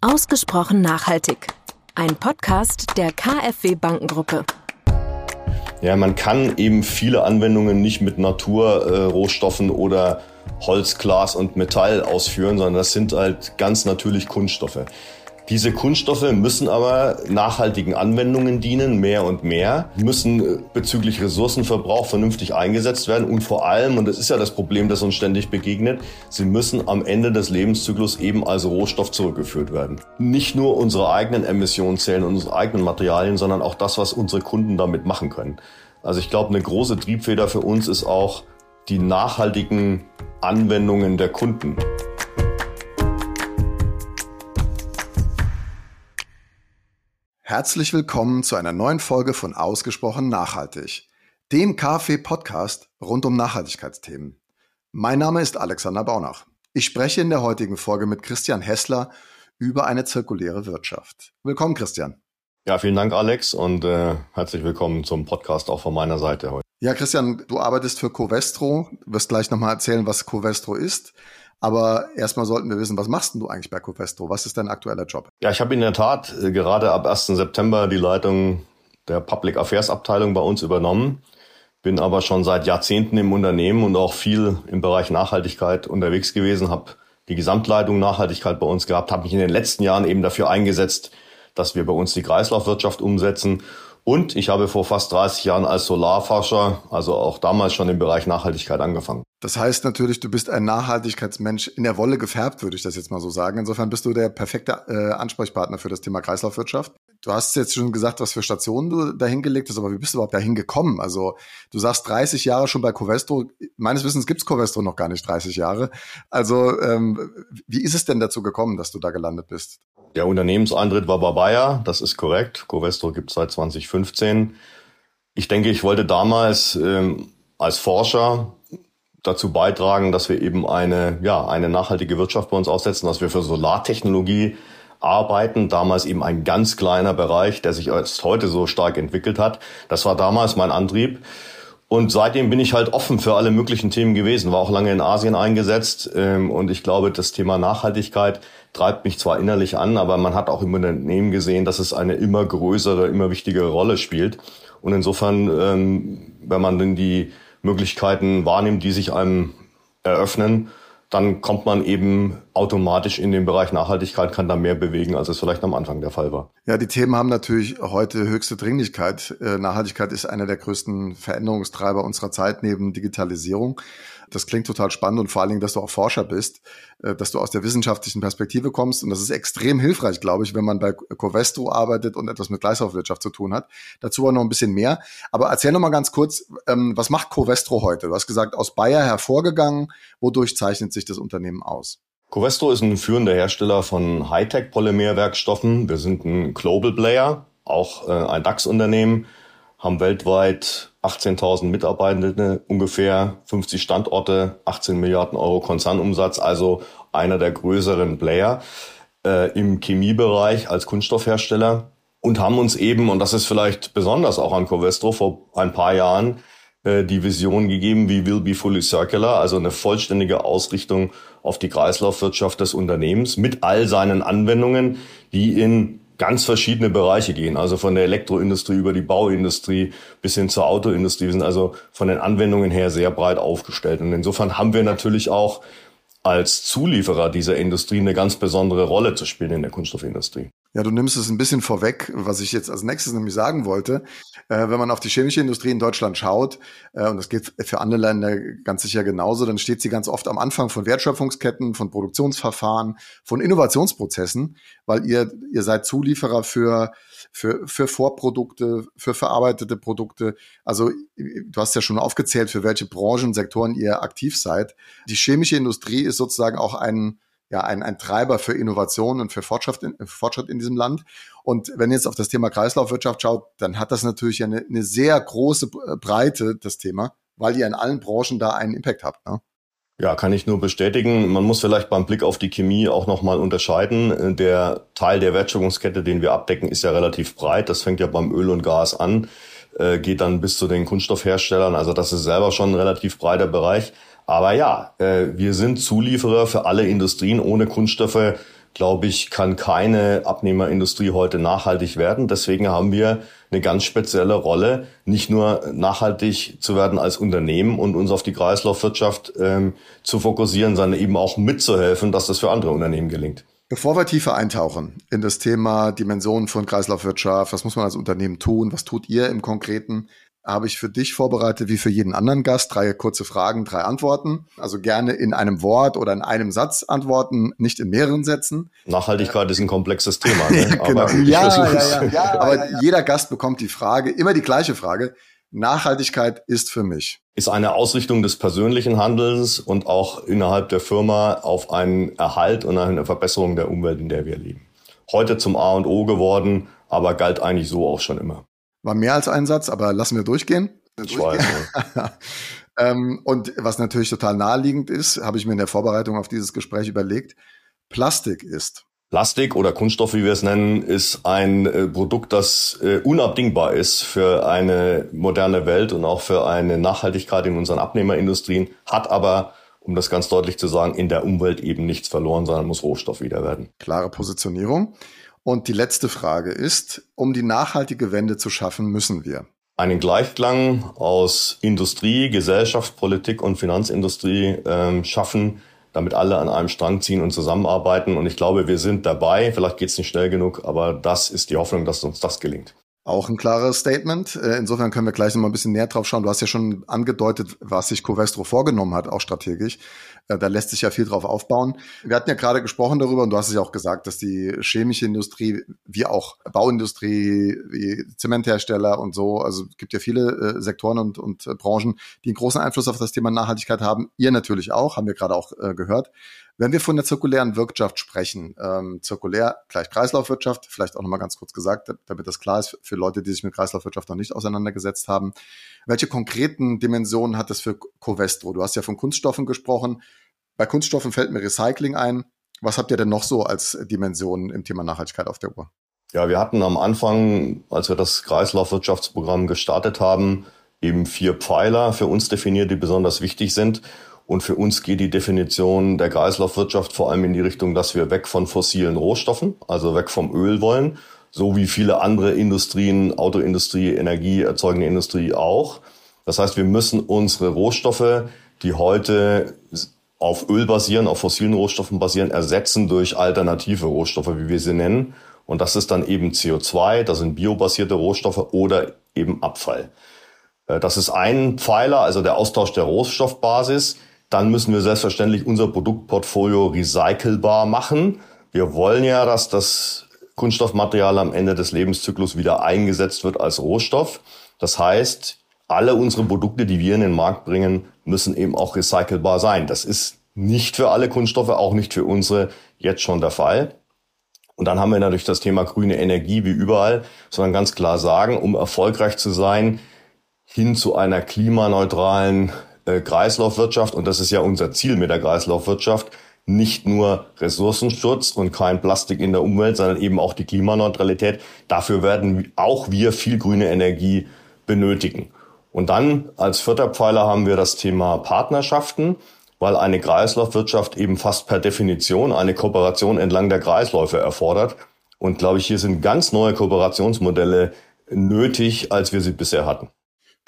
Ausgesprochen nachhaltig. Ein Podcast der KfW Bankengruppe. Ja, man kann eben viele Anwendungen nicht mit Naturrohstoffen äh, oder Holz, Glas und Metall ausführen, sondern das sind halt ganz natürlich Kunststoffe. Diese Kunststoffe müssen aber nachhaltigen Anwendungen dienen, mehr und mehr, müssen äh, bezüglich Ressourcenverbrauch vernünftig eingesetzt werden und vor allem, und das ist ja das Problem, das uns ständig begegnet, sie müssen am Ende des Lebenszyklus eben als Rohstoff zurückgeführt werden. Nicht nur unsere eigenen Emissionen zählen, unsere eigenen Materialien, sondern auch das, was unsere Kunden damit machen können. Also ich glaube, eine große Triebfeder für uns ist auch die nachhaltigen Anwendungen der Kunden. Herzlich willkommen zu einer neuen Folge von Ausgesprochen Nachhaltig, dem KfW-Podcast rund um Nachhaltigkeitsthemen. Mein Name ist Alexander Baunach. Ich spreche in der heutigen Folge mit Christian Hessler über eine zirkuläre Wirtschaft. Willkommen, Christian. Ja, vielen Dank, Alex, und äh, herzlich willkommen zum Podcast auch von meiner Seite heute. Ja, Christian, du arbeitest für Covestro. Wirst gleich nochmal erzählen, was Covestro ist. Aber erstmal sollten wir wissen, was machst denn du eigentlich bei Covestro? Was ist dein aktueller Job? Ja, ich habe in der Tat äh, gerade ab 1. September die Leitung der Public Affairs Abteilung bei uns übernommen. Bin aber schon seit Jahrzehnten im Unternehmen und auch viel im Bereich Nachhaltigkeit unterwegs gewesen, habe die Gesamtleitung Nachhaltigkeit bei uns gehabt, habe mich in den letzten Jahren eben dafür eingesetzt, dass wir bei uns die Kreislaufwirtschaft umsetzen und ich habe vor fast 30 Jahren als Solarforscher, also auch damals schon im Bereich Nachhaltigkeit angefangen. Das heißt natürlich, du bist ein Nachhaltigkeitsmensch in der Wolle gefärbt, würde ich das jetzt mal so sagen. Insofern bist du der perfekte äh, Ansprechpartner für das Thema Kreislaufwirtschaft. Du hast jetzt schon gesagt, was für Stationen du dahin gelegt hast, aber wie bist du überhaupt dahin gekommen? Also du sagst 30 Jahre schon bei Covestro. Meines Wissens gibt's Covestro noch gar nicht 30 Jahre. Also ähm, wie ist es denn dazu gekommen, dass du da gelandet bist? Der Unternehmenseintritt war bei Bayer, das ist korrekt. Covestro gibt es seit 2015. Ich denke, ich wollte damals ähm, als Forscher dazu beitragen, dass wir eben eine, ja, eine nachhaltige Wirtschaft bei uns aufsetzen, dass wir für Solartechnologie arbeiten. Damals eben ein ganz kleiner Bereich, der sich erst heute so stark entwickelt hat. Das war damals mein Antrieb. Und seitdem bin ich halt offen für alle möglichen Themen gewesen, war auch lange in Asien eingesetzt. Ähm, und ich glaube, das Thema Nachhaltigkeit treibt mich zwar innerlich an, aber man hat auch im Unternehmen gesehen, dass es eine immer größere, immer wichtigere Rolle spielt. Und insofern, ähm, wenn man denn die Möglichkeiten wahrnimmt, die sich einem eröffnen, dann kommt man eben automatisch in den Bereich Nachhaltigkeit, kann da mehr bewegen, als es vielleicht am Anfang der Fall war. Ja, die Themen haben natürlich heute höchste Dringlichkeit. Äh, Nachhaltigkeit ist einer der größten Veränderungstreiber unserer Zeit neben Digitalisierung. Das klingt total spannend und vor allen Dingen, dass du auch Forscher bist, äh, dass du aus der wissenschaftlichen Perspektive kommst. Und das ist extrem hilfreich, glaube ich, wenn man bei Covestro arbeitet und etwas mit Kreislaufwirtschaft zu tun hat. Dazu auch noch ein bisschen mehr. Aber erzähl noch mal ganz kurz, ähm, was macht Covestro heute? Du hast gesagt, aus Bayer hervorgegangen. Wodurch zeichnet sich das Unternehmen aus? Covestro ist ein führender Hersteller von Hightech-Polymerwerkstoffen. Wir sind ein Global Player, auch äh, ein DAX-Unternehmen haben weltweit 18.000 Mitarbeitende, ungefähr 50 Standorte, 18 Milliarden Euro Konzernumsatz, also einer der größeren Player äh, im Chemiebereich als Kunststoffhersteller. Und haben uns eben, und das ist vielleicht besonders auch an Covestro, vor ein paar Jahren äh, die Vision gegeben, wie will be fully circular, also eine vollständige Ausrichtung auf die Kreislaufwirtschaft des Unternehmens mit all seinen Anwendungen, die in ganz verschiedene Bereiche gehen. Also von der Elektroindustrie über die Bauindustrie bis hin zur Autoindustrie. Wir sind also von den Anwendungen her sehr breit aufgestellt. Und insofern haben wir natürlich auch als Zulieferer dieser Industrie eine ganz besondere Rolle zu spielen in der Kunststoffindustrie. Ja, du nimmst es ein bisschen vorweg, was ich jetzt als nächstes nämlich sagen wollte. Äh, wenn man auf die chemische Industrie in Deutschland schaut, äh, und das geht für andere Länder ganz sicher genauso, dann steht sie ganz oft am Anfang von Wertschöpfungsketten, von Produktionsverfahren, von Innovationsprozessen, weil ihr, ihr seid Zulieferer für, für, für Vorprodukte, für verarbeitete Produkte. Also du hast ja schon aufgezählt, für welche Branchen, Sektoren ihr aktiv seid. Die chemische Industrie ist sozusagen auch ein ja ein, ein Treiber für Innovation und für Fortschritt in, Fortschritt in diesem Land. Und wenn ihr jetzt auf das Thema Kreislaufwirtschaft schaut, dann hat das natürlich eine, eine sehr große Breite, das Thema, weil ihr in allen Branchen da einen Impact habt. Ne? Ja, kann ich nur bestätigen. Man muss vielleicht beim Blick auf die Chemie auch nochmal unterscheiden. Der Teil der Wertschöpfungskette, den wir abdecken, ist ja relativ breit. Das fängt ja beim Öl und Gas an, äh, geht dann bis zu den Kunststoffherstellern. Also das ist selber schon ein relativ breiter Bereich. Aber ja, äh, wir sind Zulieferer für alle Industrien. Ohne Kunststoffe glaube ich, kann keine Abnehmerindustrie heute nachhaltig werden. Deswegen haben wir eine ganz spezielle Rolle, nicht nur nachhaltig zu werden als Unternehmen und uns auf die Kreislaufwirtschaft ähm, zu fokussieren, sondern eben auch mitzuhelfen, dass das für andere Unternehmen gelingt. Bevor wir tiefer eintauchen in das Thema Dimensionen von Kreislaufwirtschaft, was muss man als Unternehmen tun, was tut ihr im Konkreten, habe ich für dich vorbereitet, wie für jeden anderen Gast, drei kurze Fragen, drei Antworten. Also gerne in einem Wort oder in einem Satz antworten, nicht in mehreren Sätzen. Nachhaltigkeit äh, ist ein komplexes Thema. Ne? genau. Aber, ja, ja, ja, ja, Aber jeder Gast bekommt die Frage, immer die gleiche Frage. Nachhaltigkeit ist für mich. Ist eine Ausrichtung des persönlichen Handelns und auch innerhalb der Firma auf einen Erhalt und eine Verbesserung der Umwelt, in der wir leben. Heute zum A und O geworden, aber galt eigentlich so auch schon immer. War mehr als ein Satz, aber lassen wir durchgehen. Ich weiß. ähm, und was natürlich total naheliegend ist, habe ich mir in der Vorbereitung auf dieses Gespräch überlegt, Plastik ist Plastik oder Kunststoff, wie wir es nennen, ist ein äh, Produkt, das äh, unabdingbar ist für eine moderne Welt und auch für eine Nachhaltigkeit in unseren Abnehmerindustrien, hat aber, um das ganz deutlich zu sagen, in der Umwelt eben nichts verloren, sondern muss Rohstoff wieder werden. Klare Positionierung. Und die letzte Frage ist, um die nachhaltige Wende zu schaffen, müssen wir einen Gleichklang aus Industrie, Gesellschaft, Politik und Finanzindustrie ähm, schaffen, damit alle an einem Strang ziehen und zusammenarbeiten. Und ich glaube, wir sind dabei. Vielleicht geht es nicht schnell genug, aber das ist die Hoffnung, dass uns das gelingt. Auch ein klares Statement. Äh, insofern können wir gleich noch mal ein bisschen näher drauf schauen. Du hast ja schon angedeutet, was sich Covestro vorgenommen hat, auch strategisch. Äh, da lässt sich ja viel drauf aufbauen. Wir hatten ja gerade gesprochen darüber und du hast es ja auch gesagt, dass die chemische Industrie, wie auch Bauindustrie, wie Zementhersteller und so, also es gibt ja viele äh, Sektoren und, und Branchen, die einen großen Einfluss auf das Thema Nachhaltigkeit haben. Ihr natürlich auch, haben wir gerade auch gehört. Wenn wir von der zirkulären Wirtschaft sprechen, ähm, zirkulär gleich Kreislaufwirtschaft, vielleicht auch nochmal ganz kurz gesagt, damit das klar ist für Leute, die sich mit Kreislaufwirtschaft noch nicht auseinandergesetzt haben. Welche konkreten Dimensionen hat das für Covestro? Du hast ja von Kunststoffen gesprochen. Bei Kunststoffen fällt mir Recycling ein. Was habt ihr denn noch so als Dimensionen im Thema Nachhaltigkeit auf der Uhr? Ja, wir hatten am Anfang, als wir das Kreislaufwirtschaftsprogramm gestartet haben, eben vier Pfeiler für uns definiert, die besonders wichtig sind. Und für uns geht die Definition der Kreislaufwirtschaft vor allem in die Richtung, dass wir weg von fossilen Rohstoffen, also weg vom Öl wollen, so wie viele andere Industrien, Autoindustrie, Energieerzeugende Industrie auch. Das heißt, wir müssen unsere Rohstoffe, die heute auf Öl basieren, auf fossilen Rohstoffen basieren, ersetzen durch alternative Rohstoffe, wie wir sie nennen. Und das ist dann eben CO2, das sind biobasierte Rohstoffe oder eben Abfall. Äh, das ist ein Pfeiler, also der Austausch der Rohstoffbasis dann müssen wir selbstverständlich unser Produktportfolio recycelbar machen. Wir wollen ja, dass das Kunststoffmaterial am Ende des Lebenszyklus wieder eingesetzt wird als Rohstoff. Das heißt, alle unsere Produkte, die wir in den Markt bringen, müssen eben auch recycelbar sein. Das ist nicht für alle Kunststoffe, auch nicht für unsere jetzt schon der Fall. Und dann haben wir natürlich das Thema grüne Energie wie überall, sondern ganz klar sagen, um erfolgreich zu sein, hin zu einer klimaneutralen äh, Kreislaufwirtschaft, und das ist ja unser Ziel mit der Kreislaufwirtschaft, nicht nur Ressourcenschutz und kein Plastik in der Umwelt, sondern eben auch die Klimaneutralität. Dafür werden auch wir viel grüne Energie benötigen. Und dann als vierter Pfeiler haben wir das Thema Partnerschaften, weil eine Kreislaufwirtschaft eben fast per Definition eine Kooperation entlang der Kreisläufe erfordert. Und glaube ich, hier sind ganz neue Kooperationsmodelle nötig, als wir sie bisher hatten.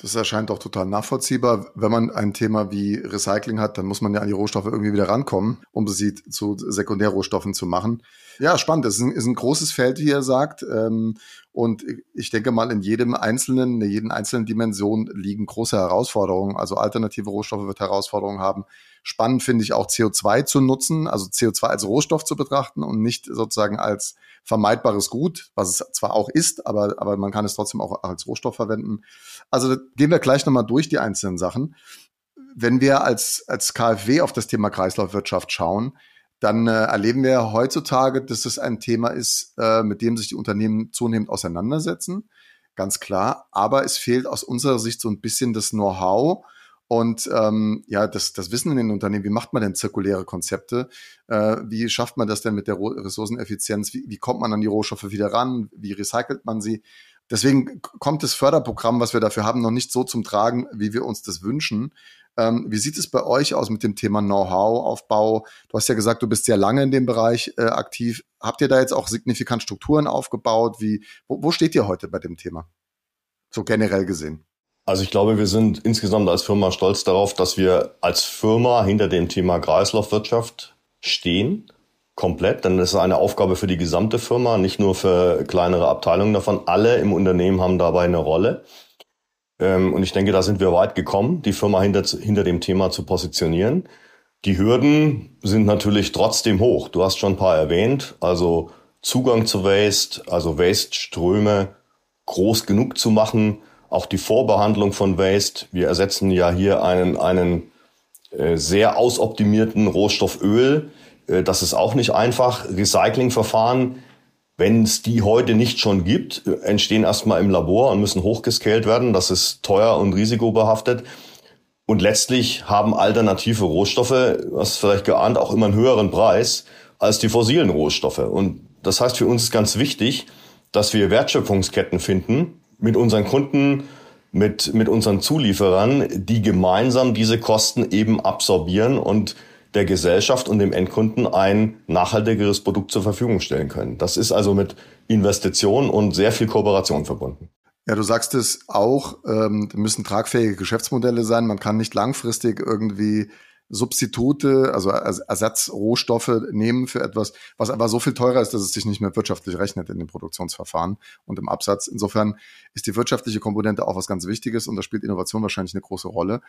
Das erscheint auch total nachvollziehbar. Wenn man ein Thema wie Recycling hat, dann muss man ja an die Rohstoffe irgendwie wieder rankommen, um sie zu Sekundärrohstoffen zu machen. Ja, spannend. Das ist ein, ist ein großes Feld, wie er sagt. Ähm, und ich denke mal, in jedem einzelnen, in jeden einzelnen Dimension liegen große Herausforderungen. Also alternative Rohstoffe wird Herausforderungen haben. Spannend finde ich auch CO2 zu nutzen, also CO2 als Rohstoff zu betrachten und nicht sozusagen als vermeidbares Gut, was es zwar auch ist, aber, aber man kann es trotzdem auch als Rohstoff verwenden. Also gehen wir gleich nochmal durch die einzelnen Sachen. Wenn wir als, als KfW auf das Thema Kreislaufwirtschaft schauen, dann äh, erleben wir heutzutage, dass es ein Thema ist, äh, mit dem sich die Unternehmen zunehmend auseinandersetzen. Ganz klar. Aber es fehlt aus unserer Sicht so ein bisschen das Know-how, und ähm, ja, das, das Wissen in den Unternehmen, wie macht man denn zirkuläre Konzepte? Äh, wie schafft man das denn mit der Ressourceneffizienz? Wie, wie kommt man an die Rohstoffe wieder ran? Wie recycelt man sie? Deswegen kommt das Förderprogramm, was wir dafür haben, noch nicht so zum Tragen, wie wir uns das wünschen. Ähm, wie sieht es bei euch aus mit dem Thema Know-how-Aufbau? Du hast ja gesagt, du bist sehr lange in dem Bereich äh, aktiv. Habt ihr da jetzt auch signifikant Strukturen aufgebaut? Wie, wo, wo steht ihr heute bei dem Thema? So generell gesehen. Also ich glaube, wir sind insgesamt als Firma stolz darauf, dass wir als Firma hinter dem Thema Kreislaufwirtschaft stehen. Komplett, denn das ist eine Aufgabe für die gesamte Firma, nicht nur für kleinere Abteilungen davon. Alle im Unternehmen haben dabei eine Rolle. Ähm, und ich denke, da sind wir weit gekommen, die Firma hinter, hinter dem Thema zu positionieren. Die Hürden sind natürlich trotzdem hoch. Du hast schon ein paar erwähnt. Also Zugang zu Waste, also Waste-Ströme groß genug zu machen. Auch die Vorbehandlung von Waste. Wir ersetzen ja hier einen, einen äh, sehr ausoptimierten Rohstoff Öl. Äh, das ist auch nicht einfach. Recyclingverfahren wenn es die heute nicht schon gibt, entstehen erstmal im Labor und müssen hochgescaled werden. Das ist teuer und risikobehaftet. Und letztlich haben alternative Rohstoffe, was vielleicht geahnt, auch immer einen höheren Preis als die fossilen Rohstoffe. Und das heißt für uns ist ganz wichtig, dass wir Wertschöpfungsketten finden mit unseren Kunden, mit, mit unseren Zulieferern, die gemeinsam diese Kosten eben absorbieren und der Gesellschaft und dem Endkunden ein nachhaltigeres Produkt zur Verfügung stellen können. Das ist also mit Investition und sehr viel Kooperation verbunden. Ja, du sagst es auch, ähm, müssen tragfähige Geschäftsmodelle sein. Man kann nicht langfristig irgendwie Substitute, also Ersatzrohstoffe nehmen für etwas, was aber so viel teurer ist, dass es sich nicht mehr wirtschaftlich rechnet in den Produktionsverfahren und im Absatz. Insofern ist die wirtschaftliche Komponente auch was ganz Wichtiges und da spielt Innovation wahrscheinlich eine große Rolle.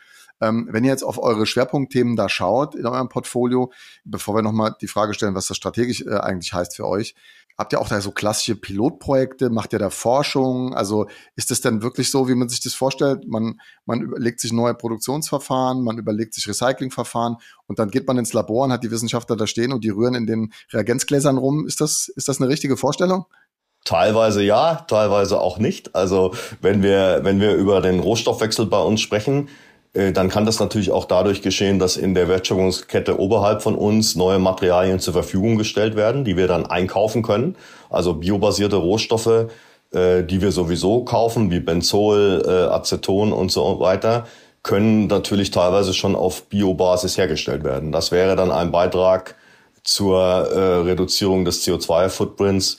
Ähm, wenn ihr jetzt auf eure Schwerpunktthemen da schaut in eurem Portfolio, bevor wir nochmal die Frage stellen, was das strategisch äh, eigentlich heißt für euch, Habt ihr auch da so klassische Pilotprojekte? Macht ihr da Forschung? Also ist es denn wirklich so, wie man sich das vorstellt? Man, man überlegt sich neue Produktionsverfahren, man überlegt sich Recyclingverfahren und dann geht man ins Labor und hat die Wissenschaftler da stehen und die rühren in den Reagenzgläsern rum. Ist das, ist das eine richtige Vorstellung? Teilweise ja, teilweise auch nicht. Also wenn wir, wenn wir über den Rohstoffwechsel bei uns sprechen, dann kann das natürlich auch dadurch geschehen, dass in der Wertschöpfungskette oberhalb von uns neue Materialien zur Verfügung gestellt werden, die wir dann einkaufen können. Also biobasierte Rohstoffe, äh, die wir sowieso kaufen, wie Benzol, äh, Aceton und so weiter, können natürlich teilweise schon auf Biobasis hergestellt werden. Das wäre dann ein Beitrag zur Reduzierung des CO2-Footprints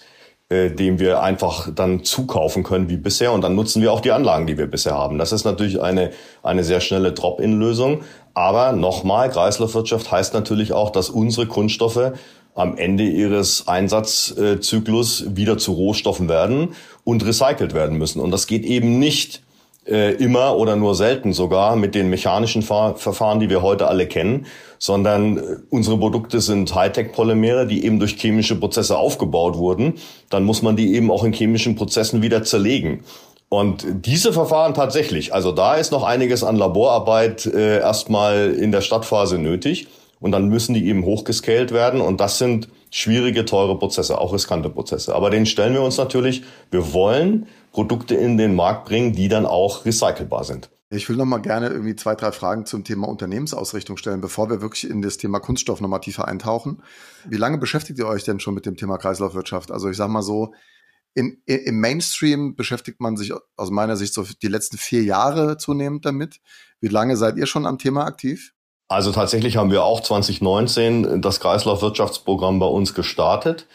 äh, dem wir einfach dann zukaufen können wie bisher und dann nutzen wir auch die Anlagen, die wir bisher haben. Das ist natürlich eine, eine sehr schnelle Drop-in-Lösung. Aber nochmal, Kreislaufwirtschaft heißt natürlich auch, dass unsere Kunststoffe am Ende ihres Einsatzzyklus wieder zu Rohstoffen werden und recycelt werden müssen. Und das geht eben nicht äh, immer oder nur selten sogar mit den mechanischen Ver Verfahren, die wir heute alle kennen, sondern äh, unsere Produkte sind Hightech-Polymere, die eben durch chemische Prozesse aufgebaut wurden. Dann muss man die eben auch in chemischen Prozessen wieder zerlegen. Und diese Verfahren tatsächlich, also da ist noch einiges an Laborarbeit äh, erstmal in der Stadtphase nötig. Und dann müssen die eben hochgescaled werden. Und das sind schwierige, teure Prozesse, auch riskante Prozesse. Aber den stellen wir uns natürlich. Wir wollen Produkte in den Markt bringen, die dann auch recycelbar sind. Ich will noch mal gerne irgendwie zwei, drei Fragen zum Thema Unternehmensausrichtung stellen, bevor wir wirklich in das Thema Kunststoff noch mal tiefer eintauchen. Wie lange beschäftigt ihr euch denn schon mit dem Thema Kreislaufwirtschaft? Also ich sag mal so, in, im Mainstream beschäftigt man sich aus meiner Sicht so die letzten vier Jahre zunehmend damit. Wie lange seid ihr schon am Thema aktiv? Also tatsächlich haben wir auch 2019 das Kreislaufwirtschaftsprogramm bei uns gestartet.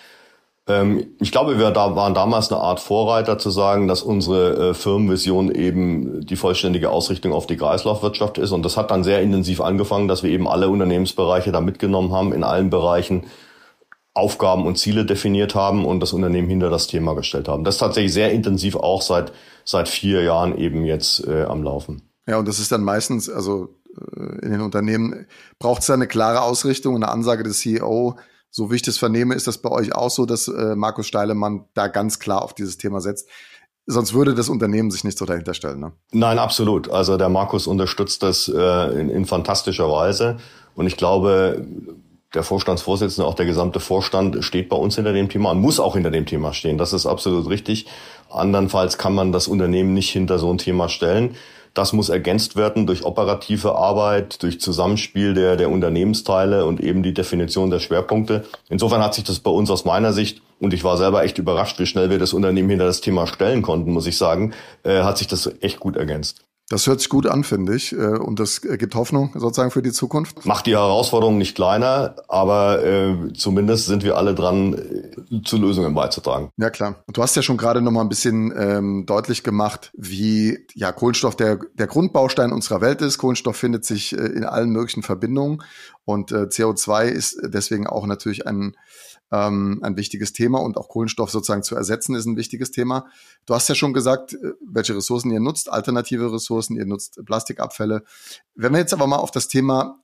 Ähm, ich glaube, wir waren damals eine Art Vorreiter zu sagen, dass unsere äh, Firmenvision eben die vollständige Ausrichtung auf die Kreislaufwirtschaft ist. Und das hat dann sehr intensiv angefangen, dass wir eben alle Unternehmensbereiche da mitgenommen haben, in allen Bereichen Aufgaben und Ziele definiert haben und das Unternehmen hinter das Thema gestellt haben. Das ist tatsächlich sehr intensiv auch seit, seit vier Jahren eben jetzt äh, am Laufen. Ja, und das ist dann meistens, also äh, in den Unternehmen braucht es eine klare Ausrichtung, eine Ansage des CEO, so wie ich das vernehme, ist das bei euch auch so, dass äh, Markus Steilemann da ganz klar auf dieses Thema setzt. Sonst würde das Unternehmen sich nicht so dahinter stellen. Ne? Nein, absolut. Also der Markus unterstützt das äh, in, in fantastischer Weise. Und ich glaube, der Vorstandsvorsitzende, auch der gesamte Vorstand steht bei uns hinter dem Thema und muss auch hinter dem Thema stehen. Das ist absolut richtig. Andernfalls kann man das Unternehmen nicht hinter so ein Thema stellen. Das muss ergänzt werden durch operative Arbeit, durch Zusammenspiel der, der Unternehmensteile und eben die Definition der Schwerpunkte. Insofern hat sich das bei uns aus meiner Sicht, und ich war selber echt überrascht, wie schnell wir das Unternehmen hinter das Thema stellen konnten, muss ich sagen, äh, hat sich das echt gut ergänzt. Das hört sich gut an, finde ich. Äh, und das gibt Hoffnung sozusagen für die Zukunft. Macht die Herausforderung nicht kleiner, aber äh, zumindest sind wir alle dran, äh, zu Lösungen beizutragen. Ja, klar. Und du hast ja schon gerade noch mal ein bisschen ähm, deutlich gemacht, wie ja Kohlenstoff der, der Grundbaustein unserer Welt ist. Kohlenstoff findet sich äh, in allen möglichen Verbindungen und äh, CO2 ist deswegen auch natürlich ein ähm, ein wichtiges Thema und auch Kohlenstoff sozusagen zu ersetzen ist ein wichtiges Thema. Du hast ja schon gesagt, äh, welche Ressourcen ihr nutzt, alternative Ressourcen, ihr nutzt Plastikabfälle. Wenn wir jetzt aber mal auf das Thema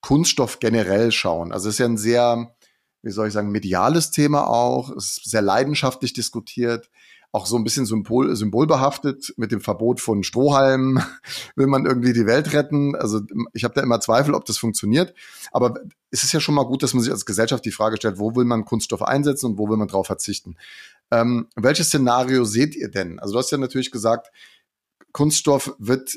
Kunststoff generell schauen, also es ist ja ein sehr, wie soll ich sagen, mediales Thema auch, es ist sehr leidenschaftlich diskutiert auch so ein bisschen symbol, symbolbehaftet mit dem Verbot von Strohhalmen. Will man irgendwie die Welt retten? Also ich habe da immer Zweifel, ob das funktioniert. Aber es ist ja schon mal gut, dass man sich als Gesellschaft die Frage stellt, wo will man Kunststoffe einsetzen und wo will man drauf verzichten? Ähm, welches Szenario seht ihr denn? Also du hast ja natürlich gesagt, Kunststoff wird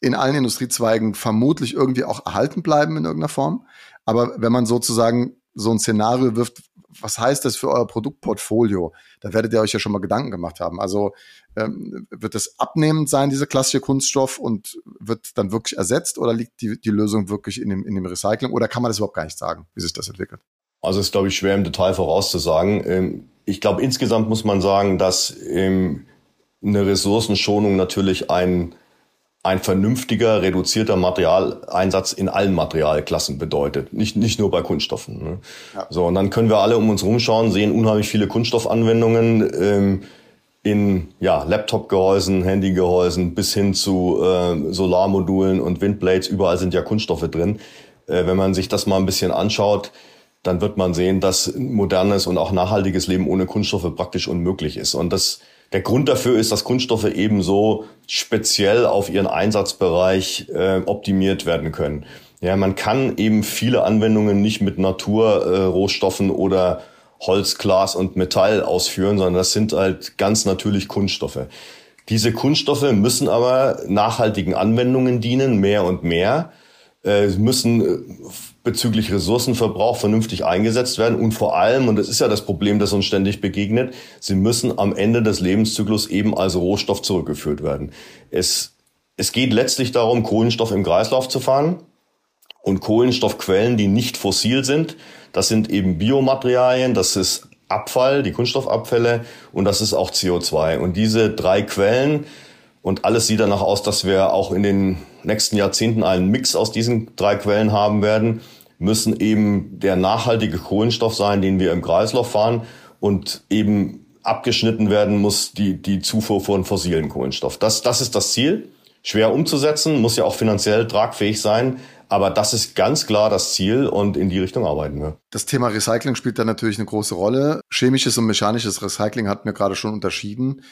in allen Industriezweigen vermutlich irgendwie auch erhalten bleiben in irgendeiner Form. Aber wenn man sozusagen so ein Szenario wirft, was heißt das für euer Produktportfolio? Da werdet ihr euch ja schon mal Gedanken gemacht haben. Also ähm, wird das abnehmend sein, dieser klassische Kunststoff, und wird dann wirklich ersetzt oder liegt die, die Lösung wirklich in dem, in dem Recycling oder kann man das überhaupt gar nicht sagen, wie sich das entwickelt? Also ist, glaube ich, schwer im Detail vorauszusagen. Ähm, ich glaube, insgesamt muss man sagen, dass ähm, eine Ressourcenschonung natürlich ein ein vernünftiger, reduzierter Materialeinsatz in allen Materialklassen bedeutet. Nicht, nicht nur bei Kunststoffen. Ne? Ja. So, und dann können wir alle um uns rumschauen, sehen unheimlich viele Kunststoffanwendungen ähm, in ja, Laptop-Gehäusen, Handy-Gehäusen bis hin zu äh, Solarmodulen und Windblades. Überall sind ja Kunststoffe drin. Äh, wenn man sich das mal ein bisschen anschaut, dann wird man sehen, dass modernes und auch nachhaltiges Leben ohne Kunststoffe praktisch unmöglich ist. Und das der Grund dafür ist, dass Kunststoffe ebenso speziell auf ihren Einsatzbereich äh, optimiert werden können. Ja, man kann eben viele Anwendungen nicht mit Naturrohstoffen äh, oder Holz, Glas und Metall ausführen, sondern das sind halt ganz natürlich Kunststoffe. Diese Kunststoffe müssen aber nachhaltigen Anwendungen dienen, mehr und mehr, äh, müssen äh, bezüglich Ressourcenverbrauch vernünftig eingesetzt werden und vor allem, und das ist ja das Problem, das uns ständig begegnet, sie müssen am Ende des Lebenszyklus eben als Rohstoff zurückgeführt werden. Es, es geht letztlich darum, Kohlenstoff im Kreislauf zu fahren und Kohlenstoffquellen, die nicht fossil sind, das sind eben Biomaterialien, das ist Abfall, die Kunststoffabfälle und das ist auch CO2. Und diese drei Quellen, und alles sieht danach aus, dass wir auch in den nächsten Jahrzehnten einen Mix aus diesen drei Quellen haben werden, müssen eben der nachhaltige Kohlenstoff sein, den wir im Kreislauf fahren und eben abgeschnitten werden muss die, die Zufuhr von fossilen Kohlenstoff. Das, das ist das Ziel. Schwer umzusetzen, muss ja auch finanziell tragfähig sein. Aber das ist ganz klar das Ziel und in die Richtung arbeiten wir. Das Thema Recycling spielt da natürlich eine große Rolle. Chemisches und mechanisches Recycling hatten wir gerade schon unterschieden.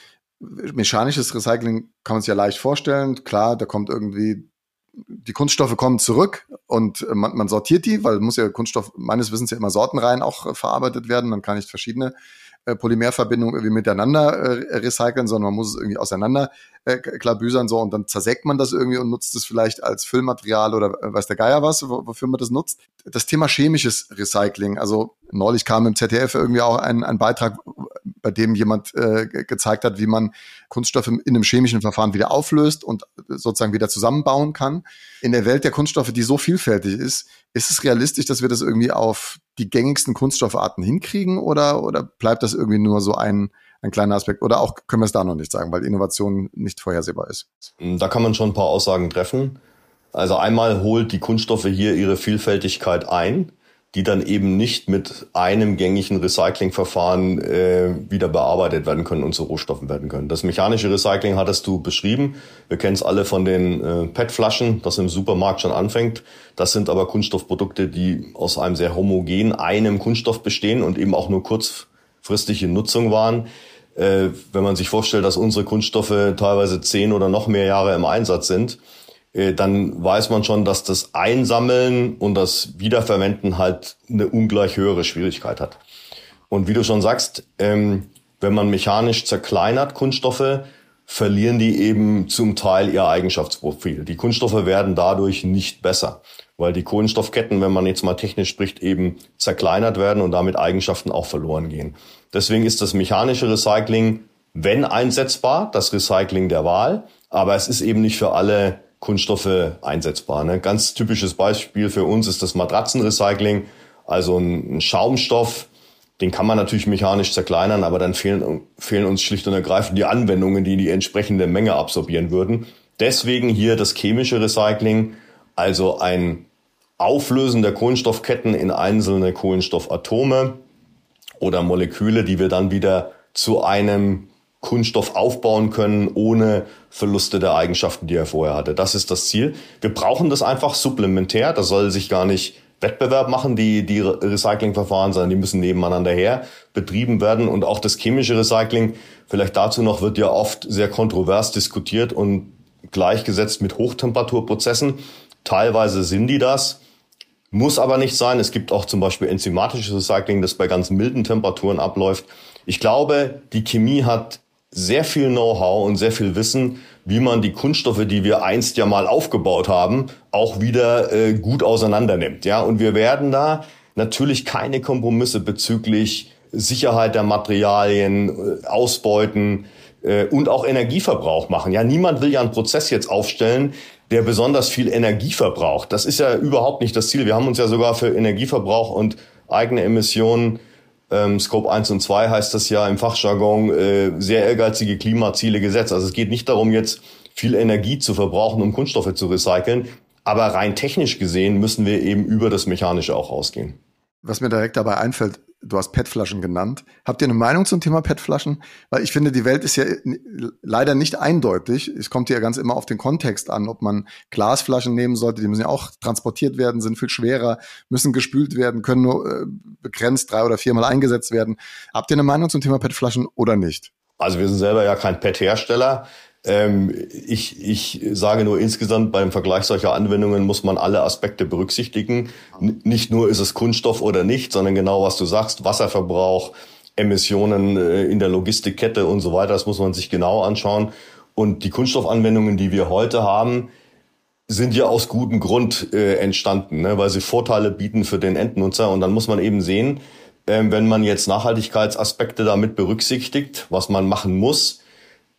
Mechanisches Recycling kann man sich ja leicht vorstellen. Klar, da kommt irgendwie die Kunststoffe kommen zurück und äh, man, man sortiert die, weil muss ja Kunststoff meines Wissens ja immer sortenrein auch äh, verarbeitet werden. Man kann nicht verschiedene äh, Polymerverbindungen irgendwie miteinander äh, recyceln, sondern man muss es irgendwie auseinander äh, klabüsern so und dann zersägt man das irgendwie und nutzt es vielleicht als Füllmaterial oder äh, weiß der Geier was, wofür man das nutzt. Das Thema chemisches Recycling, also neulich kam im ZDF irgendwie auch ein, ein Beitrag, bei dem jemand äh, gezeigt hat, wie man Kunststoffe in einem chemischen Verfahren wieder auflöst und sozusagen wieder zusammenbauen kann. In der Welt der Kunststoffe, die so vielfältig ist, ist es realistisch, dass wir das irgendwie auf die gängigsten Kunststoffarten hinkriegen oder, oder bleibt das irgendwie nur so ein, ein kleiner Aspekt? Oder auch können wir es da noch nicht sagen, weil Innovation nicht vorhersehbar ist? Da kann man schon ein paar Aussagen treffen. Also einmal holt die Kunststoffe hier ihre Vielfältigkeit ein die dann eben nicht mit einem gängigen Recyclingverfahren äh, wieder bearbeitet werden können und zu Rohstoffen werden können. Das mechanische Recycling hattest du beschrieben. Wir kennen es alle von den äh, PET-Flaschen, das im Supermarkt schon anfängt. Das sind aber Kunststoffprodukte, die aus einem sehr homogen einem Kunststoff bestehen und eben auch nur kurzfristige Nutzung waren. Äh, wenn man sich vorstellt, dass unsere Kunststoffe teilweise zehn oder noch mehr Jahre im Einsatz sind, äh, dann weiß man schon, dass das Einsammeln und das Wiederverwenden halt eine ungleich höhere Schwierigkeit hat. Und wie du schon sagst, ähm, wenn man mechanisch zerkleinert Kunststoffe, verlieren die eben zum Teil ihr Eigenschaftsprofil. Die Kunststoffe werden dadurch nicht besser, weil die Kohlenstoffketten, wenn man jetzt mal technisch spricht, eben zerkleinert werden und damit Eigenschaften auch verloren gehen. Deswegen ist das mechanische Recycling, wenn einsetzbar, das Recycling der Wahl. aber es ist eben nicht für alle Kunststoffe einsetzbar. Ne? Ganz typisches Beispiel für uns ist das Matratzenrecycling, also ein, Schaumstoff, den kann man natürlich mechanisch zerkleinern, aber dann fehlen, fehlen uns schlicht und ergreifend die Anwendungen, die die entsprechende Menge absorbieren würden. Deswegen hier das chemische Recycling, also ein Auflösen der Kohlenstoffketten in einzelne Kohlenstoffatome oder Moleküle, die wir dann wieder zu einem Kunststoff aufbauen können, ohne Verluste der Eigenschaften, die er vorher hatte. Das ist das Ziel. Wir brauchen das einfach supplementär. Das soll sich gar nicht Wettbewerb machen, die, die Recyclingverfahren, sondern die müssen nebeneinander her betrieben werden. Und auch das chemische Recycling, vielleicht dazu noch, wird ja oft sehr kontrovers diskutiert und gleichgesetzt mit Hochtemperaturprozessen. Teilweise sind die das, muss aber nicht sein. Es gibt auch zum Beispiel enzymatisches Recycling, das bei ganz milden Temperaturen abläuft. Ich glaube, die Chemie hat sehr viel Know-how und sehr viel Wissen, wie man die Kunststoffe, die wir einst ja mal aufgebaut haben, auch wieder äh, gut auseinander nimmt. Ja, und wir werden da natürlich keine Kompromisse bezüglich Sicherheit der Materialien, äh, Ausbeuten äh, und auch Energieverbrauch machen. Ja, niemand will ja einen Prozess jetzt aufstellen, der besonders viel Energie verbraucht. Das ist ja überhaupt nicht das Ziel. Wir haben uns ja sogar für Energieverbrauch und eigene Emissionen ähm, Scope 1 und 2 heißt das ja im Fachjargon, äh, sehr ehrgeizige Klimaziele gesetzt. Also es geht nicht darum, jetzt viel Energie zu verbrauchen, um Kunststoffe zu recyceln. Aber rein technisch gesehen müssen wir eben über das Mechanische auch rausgehen. Was mir direkt dabei einfällt, du hast PET-Flaschen genannt. Habt ihr eine Meinung zum Thema PET-Flaschen? Weil ich finde, die Welt ist ja leider nicht eindeutig. Es kommt ja ganz immer auf den Kontext an, ob man Glasflaschen nehmen sollte. Die müssen ja auch transportiert werden, sind viel schwerer, müssen gespült werden, können nur äh, begrenzt drei oder viermal eingesetzt werden. Habt ihr eine Meinung zum Thema PET-Flaschen oder nicht? Also wir sind selber ja kein PET-Hersteller. Ähm, ich, ich sage nur insgesamt beim Vergleich solcher Anwendungen muss man alle Aspekte berücksichtigen. N nicht nur ist es Kunststoff oder nicht, sondern genau was du sagst, Wasserverbrauch, Emissionen äh, in der Logistikkette und so weiter, das muss man sich genau anschauen. Und die Kunststoffanwendungen, die wir heute haben, sind ja aus gutem Grund äh, entstanden, ne? weil sie Vorteile bieten für den Endnutzer. Und dann muss man eben sehen, äh, wenn man jetzt Nachhaltigkeitsaspekte damit berücksichtigt, was man machen muss,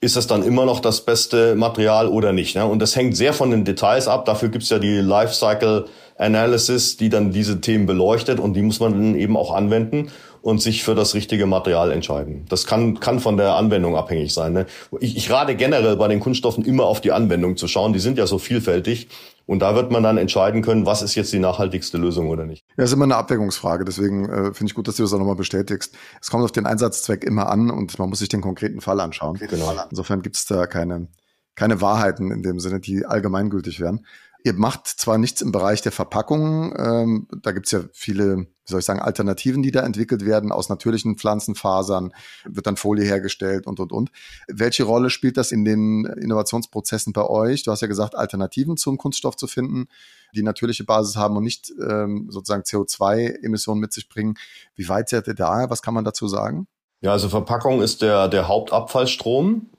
ist es dann immer noch das beste Material oder nicht. Ne? Und das hängt sehr von den Details ab. Dafür gibt's ja die Lifecycle Analysis, die dann diese Themen beleuchtet und die muss man dann eben auch anwenden und sich für das richtige Material entscheiden. Das kann, kann von der Anwendung abhängig sein. Ne? Ich, ich rate generell bei den Kunststoffen immer auf die Anwendung zu schauen. Die sind ja so vielfältig. Und da wird man dann entscheiden können, was ist jetzt die nachhaltigste Lösung oder nicht. Ja, ist immer eine Abwägungsfrage. Deswegen äh, finde ich gut, dass du das auch nochmal bestätigst. Es kommt auf den Einsatzzweck immer an und man muss sich den konkreten Fall anschauen. Genau. Insofern gibt es da keine, keine Wahrheiten in dem Sinne, die allgemeingültig wären. Ihr macht zwar nichts im Bereich der Verpackung, ähm, da gibt's ja viele, wie soll ich sagen, Alternativen, die da entwickelt werden. Aus natürlichen Pflanzenfasern wird dann Folie hergestellt und, und, und. Welche Rolle spielt das in den Innovationsprozessen bei euch? Du hast ja gesagt, Alternativen zum Kunststoff zu finden, die natürliche Basis haben und nicht ähm, sozusagen CO2-Emissionen mit sich bringen. Wie weit seid ihr da? Was kann man dazu sagen? Ja, also Verpackung ist der, der Hauptabfallstrom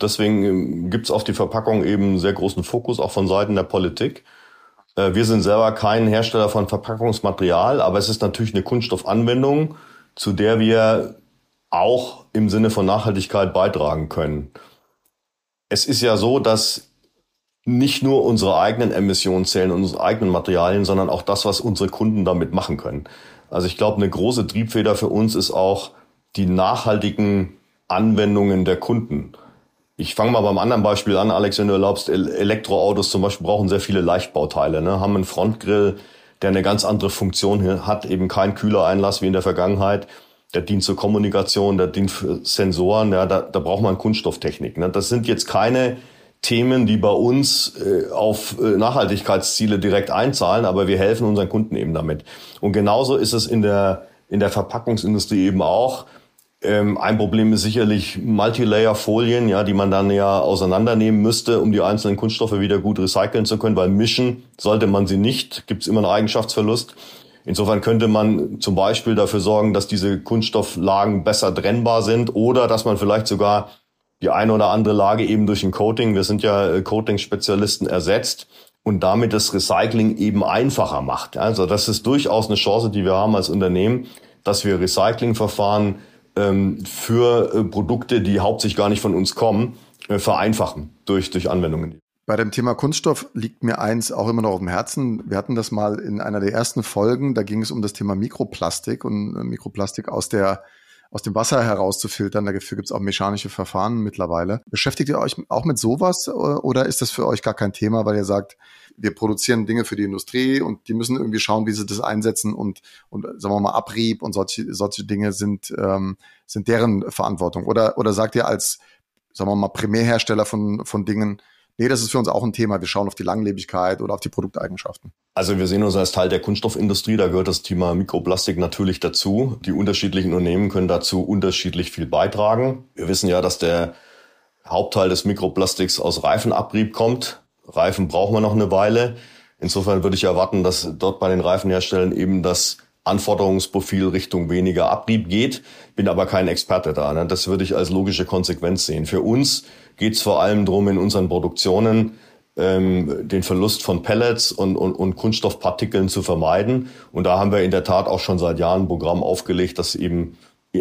deswegen ähm, gibt es auf die Verpackung eben sehr großen Fokus, auch von Seiten der Politik. Äh, wir sind selber kein Hersteller von Verpackungsmaterial, aber es ist natürlich eine Kunststoffanwendung, zu der wir auch im Sinne von Nachhaltigkeit beitragen können. Es ist ja so, dass nicht nur unsere eigenen Emissionen zählen, unsere eigenen Materialien, sondern auch das, was unsere Kunden damit machen können. Also ich glaube, eine große Triebfeder für uns ist auch die nachhaltigen Anwendungen der Kunden. Ich fange mal beim anderen Beispiel an, Alex, wenn du erlaubst. Elektroautos zum Beispiel brauchen sehr viele Leichtbauteile, ne? haben einen Frontgrill, der eine ganz andere Funktion hat, eben kein Kühlereinlass wie in der Vergangenheit. Der dient zur Kommunikation, der dient für Sensoren, ja, da, da braucht man Kunststofftechnik. Ne? Das sind jetzt keine Themen, die bei uns äh, auf äh, Nachhaltigkeitsziele direkt einzahlen, aber wir helfen unseren Kunden eben damit. Und genauso ist es in der, in der Verpackungsindustrie eben auch. Ähm, ein Problem ist sicherlich Multilayer-Folien, ja, die man dann ja auseinandernehmen müsste, um die einzelnen Kunststoffe wieder gut recyceln zu können, weil mischen sollte man sie nicht, gibt es immer einen Eigenschaftsverlust. Insofern könnte man zum Beispiel dafür sorgen, dass diese Kunststofflagen besser trennbar sind oder dass man vielleicht sogar die eine oder andere Lage eben durch ein Coating, wir sind ja äh, Coating-Spezialisten, ersetzt und damit das Recycling eben einfacher macht. Also das ist durchaus eine Chance, die wir haben als Unternehmen, dass wir Recyclingverfahren ähm, für äh, Produkte, die hauptsächlich gar nicht von uns kommen, äh, vereinfachen durch, durch Anwendungen. Bei dem Thema Kunststoff liegt mir eins auch immer noch auf dem Herzen. Wir hatten das mal in einer der ersten Folgen, da ging es um das Thema Mikroplastik und äh, Mikroplastik aus der aus dem Wasser herauszufiltern. Dafür gibt es auch mechanische Verfahren mittlerweile. Beschäftigt ihr euch auch mit sowas oder ist das für euch gar kein Thema, weil ihr sagt, wir produzieren Dinge für die Industrie und die müssen irgendwie schauen, wie sie das einsetzen und, und sagen wir mal, Abrieb und solche, solche Dinge sind, ähm, sind deren Verantwortung? Oder, oder sagt ihr als, sagen wir mal, Primärhersteller von, von Dingen, Nee, das ist für uns auch ein Thema. Wir schauen auf die Langlebigkeit oder auf die Produkteigenschaften. Also wir sehen uns als Teil der Kunststoffindustrie. Da gehört das Thema Mikroplastik natürlich dazu. Die unterschiedlichen Unternehmen können dazu unterschiedlich viel beitragen. Wir wissen ja, dass der Hauptteil des Mikroplastiks aus Reifenabrieb kommt. Reifen brauchen wir noch eine Weile. Insofern würde ich erwarten, dass dort bei den Reifenherstellern eben das Anforderungsprofil Richtung weniger Abrieb geht, bin aber kein Experte da. Ne? Das würde ich als logische Konsequenz sehen. Für uns geht es vor allem darum, in unseren Produktionen ähm, den Verlust von Pellets und, und, und Kunststoffpartikeln zu vermeiden. Und da haben wir in der Tat auch schon seit Jahren ein Programm aufgelegt, das eben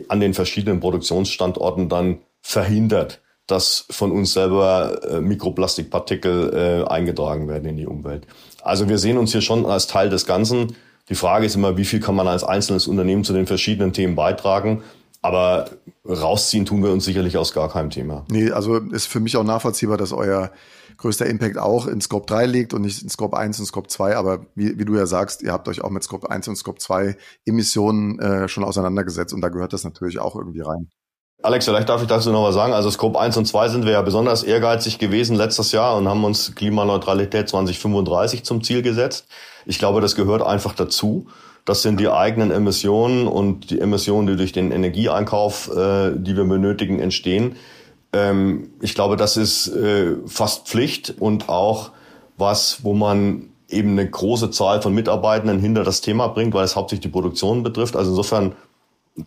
an den verschiedenen Produktionsstandorten dann verhindert, dass von uns selber äh, Mikroplastikpartikel äh, eingetragen werden in die Umwelt. Also wir sehen uns hier schon als Teil des Ganzen. Die Frage ist immer, wie viel kann man als einzelnes Unternehmen zu den verschiedenen Themen beitragen? Aber rausziehen tun wir uns sicherlich aus gar keinem Thema. Nee, also ist für mich auch nachvollziehbar, dass euer größter Impact auch in Scope 3 liegt und nicht in Scope 1 und Scope 2. Aber wie, wie du ja sagst, ihr habt euch auch mit Scope 1 und Scope 2 Emissionen äh, schon auseinandergesetzt und da gehört das natürlich auch irgendwie rein. Alex, vielleicht darf ich dazu noch was sagen. Also Scope 1 und 2 sind wir ja besonders ehrgeizig gewesen letztes Jahr und haben uns Klimaneutralität 2035 zum Ziel gesetzt. Ich glaube, das gehört einfach dazu. Das sind die eigenen Emissionen und die Emissionen, die durch den Energieeinkauf, äh, die wir benötigen, entstehen. Ähm, ich glaube, das ist äh, fast Pflicht und auch was, wo man eben eine große Zahl von Mitarbeitenden hinter das Thema bringt, weil es hauptsächlich die Produktion betrifft. Also insofern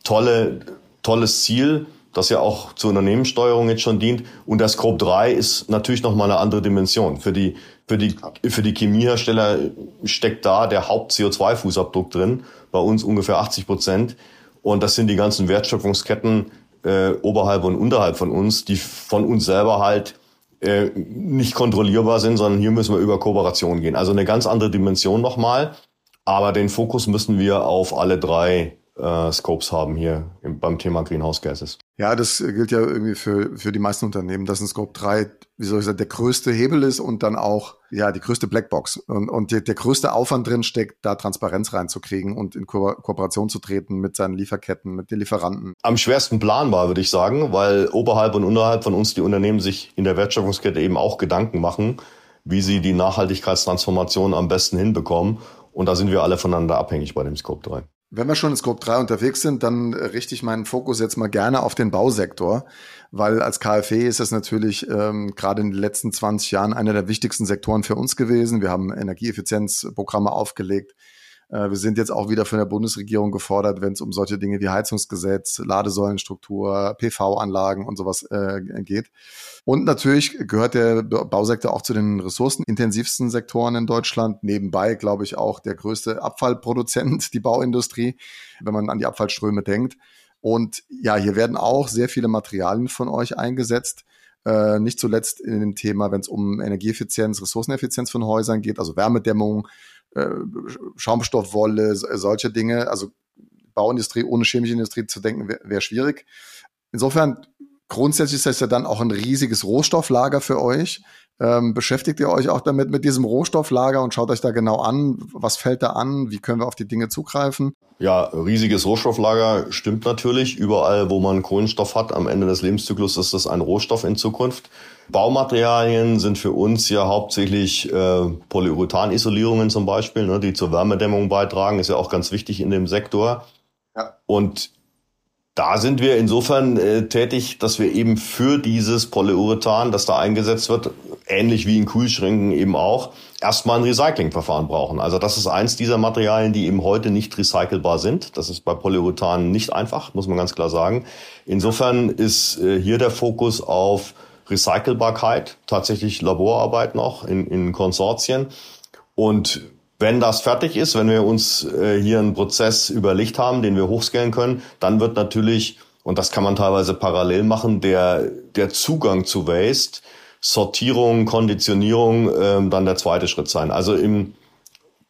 tolle, tolles Ziel das ja auch zur Unternehmenssteuerung jetzt schon dient. Und das Scope 3 ist natürlich nochmal eine andere Dimension. Für die, für die, für die Chemiehersteller steckt da der Haupt-CO2-Fußabdruck drin, bei uns ungefähr 80 Prozent. Und das sind die ganzen Wertschöpfungsketten äh, oberhalb und unterhalb von uns, die von uns selber halt äh, nicht kontrollierbar sind, sondern hier müssen wir über Kooperation gehen. Also eine ganz andere Dimension nochmal. Aber den Fokus müssen wir auf alle drei äh, Scopes haben hier im, beim Thema Greenhouse Gases. Ja, das gilt ja irgendwie für, für die meisten Unternehmen, dass ein Scope 3, wie soll ich sagen, der größte Hebel ist und dann auch, ja, die größte Blackbox. Und, und der, der größte Aufwand drin steckt, da Transparenz reinzukriegen und in Ko Kooperation zu treten mit seinen Lieferketten, mit den Lieferanten. Am schwersten planbar, würde ich sagen, weil oberhalb und unterhalb von uns die Unternehmen sich in der Wertschöpfungskette eben auch Gedanken machen, wie sie die Nachhaltigkeitstransformation am besten hinbekommen. Und da sind wir alle voneinander abhängig bei dem Scope 3. Wenn wir schon in Scope 3 unterwegs sind, dann richte ich meinen Fokus jetzt mal gerne auf den Bausektor, weil als KfW ist es natürlich ähm, gerade in den letzten 20 Jahren einer der wichtigsten Sektoren für uns gewesen. Wir haben Energieeffizienzprogramme aufgelegt. Äh, wir sind jetzt auch wieder von der Bundesregierung gefordert, wenn es um solche Dinge wie Heizungsgesetz, Ladesäulenstruktur, PV-Anlagen und sowas äh, geht. Und natürlich gehört der Bausektor auch zu den ressourcenintensivsten Sektoren in Deutschland. Nebenbei, glaube ich, auch der größte Abfallproduzent, die Bauindustrie, wenn man an die Abfallströme denkt. Und ja, hier werden auch sehr viele Materialien von euch eingesetzt. Äh, nicht zuletzt in dem Thema, wenn es um Energieeffizienz, Ressourceneffizienz von Häusern geht, also Wärmedämmung, äh, Schaumstoffwolle, solche Dinge. Also Bauindustrie ohne chemische Industrie zu denken, wäre wär schwierig. Insofern Grundsätzlich ist das ja dann auch ein riesiges Rohstofflager für euch. Ähm, beschäftigt ihr euch auch damit mit diesem Rohstofflager und schaut euch da genau an, was fällt da an, wie können wir auf die Dinge zugreifen? Ja, riesiges Rohstofflager stimmt natürlich. Überall, wo man Kohlenstoff hat, am Ende des Lebenszyklus ist das ein Rohstoff in Zukunft. Baumaterialien sind für uns ja hauptsächlich äh, Polyurethanisolierungen zum Beispiel, ne, die zur Wärmedämmung beitragen, ist ja auch ganz wichtig in dem Sektor. Ja. Und da sind wir insofern äh, tätig, dass wir eben für dieses Polyurethan, das da eingesetzt wird, ähnlich wie in Kühlschränken eben auch, erstmal ein Recyclingverfahren brauchen. Also das ist eins dieser Materialien, die eben heute nicht recycelbar sind. Das ist bei Polyurethan nicht einfach, muss man ganz klar sagen. Insofern ist äh, hier der Fokus auf Recycelbarkeit, tatsächlich Laborarbeit noch in, in Konsortien. Und wenn das fertig ist, wenn wir uns äh, hier einen Prozess überlegt haben, den wir hochscalen können, dann wird natürlich Und das kann man teilweise parallel machen. Der, der Zugang zu Waste, Sortierung, Konditionierung, ähm, dann der zweite Schritt sein. Also im,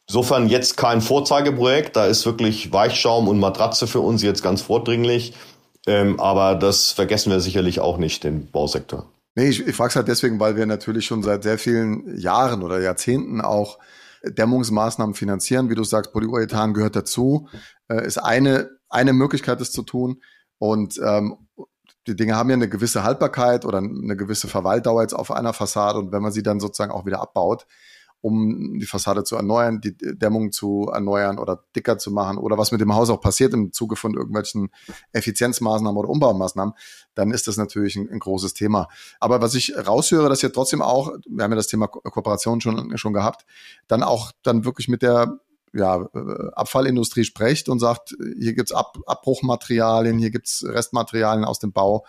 insofern jetzt kein Vorzeigeprojekt. Da ist wirklich Weichschaum und Matratze für uns jetzt ganz vordringlich. Ähm, aber das vergessen wir sicherlich auch nicht, den Bausektor. Nee, ich, ich frage es halt deswegen, weil wir natürlich schon seit sehr vielen Jahren oder Jahrzehnten auch Dämmungsmaßnahmen finanzieren. Wie du sagst, Polyurethan gehört dazu, äh, ist eine, eine Möglichkeit, das zu tun. Und ähm, die Dinge haben ja eine gewisse Haltbarkeit oder eine gewisse Verweildauer jetzt auf einer Fassade. Und wenn man sie dann sozusagen auch wieder abbaut, um die Fassade zu erneuern, die Dämmung zu erneuern oder dicker zu machen oder was mit dem Haus auch passiert im Zuge von irgendwelchen Effizienzmaßnahmen oder Umbaumaßnahmen, dann ist das natürlich ein, ein großes Thema. Aber was ich raushöre, dass ihr trotzdem auch, wir haben ja das Thema Ko Kooperation schon, schon gehabt, dann auch dann wirklich mit der ja, äh, Abfallindustrie sprecht und sagt, hier gibt's Ab Abbruchmaterialien, hier gibt's Restmaterialien aus dem Bau,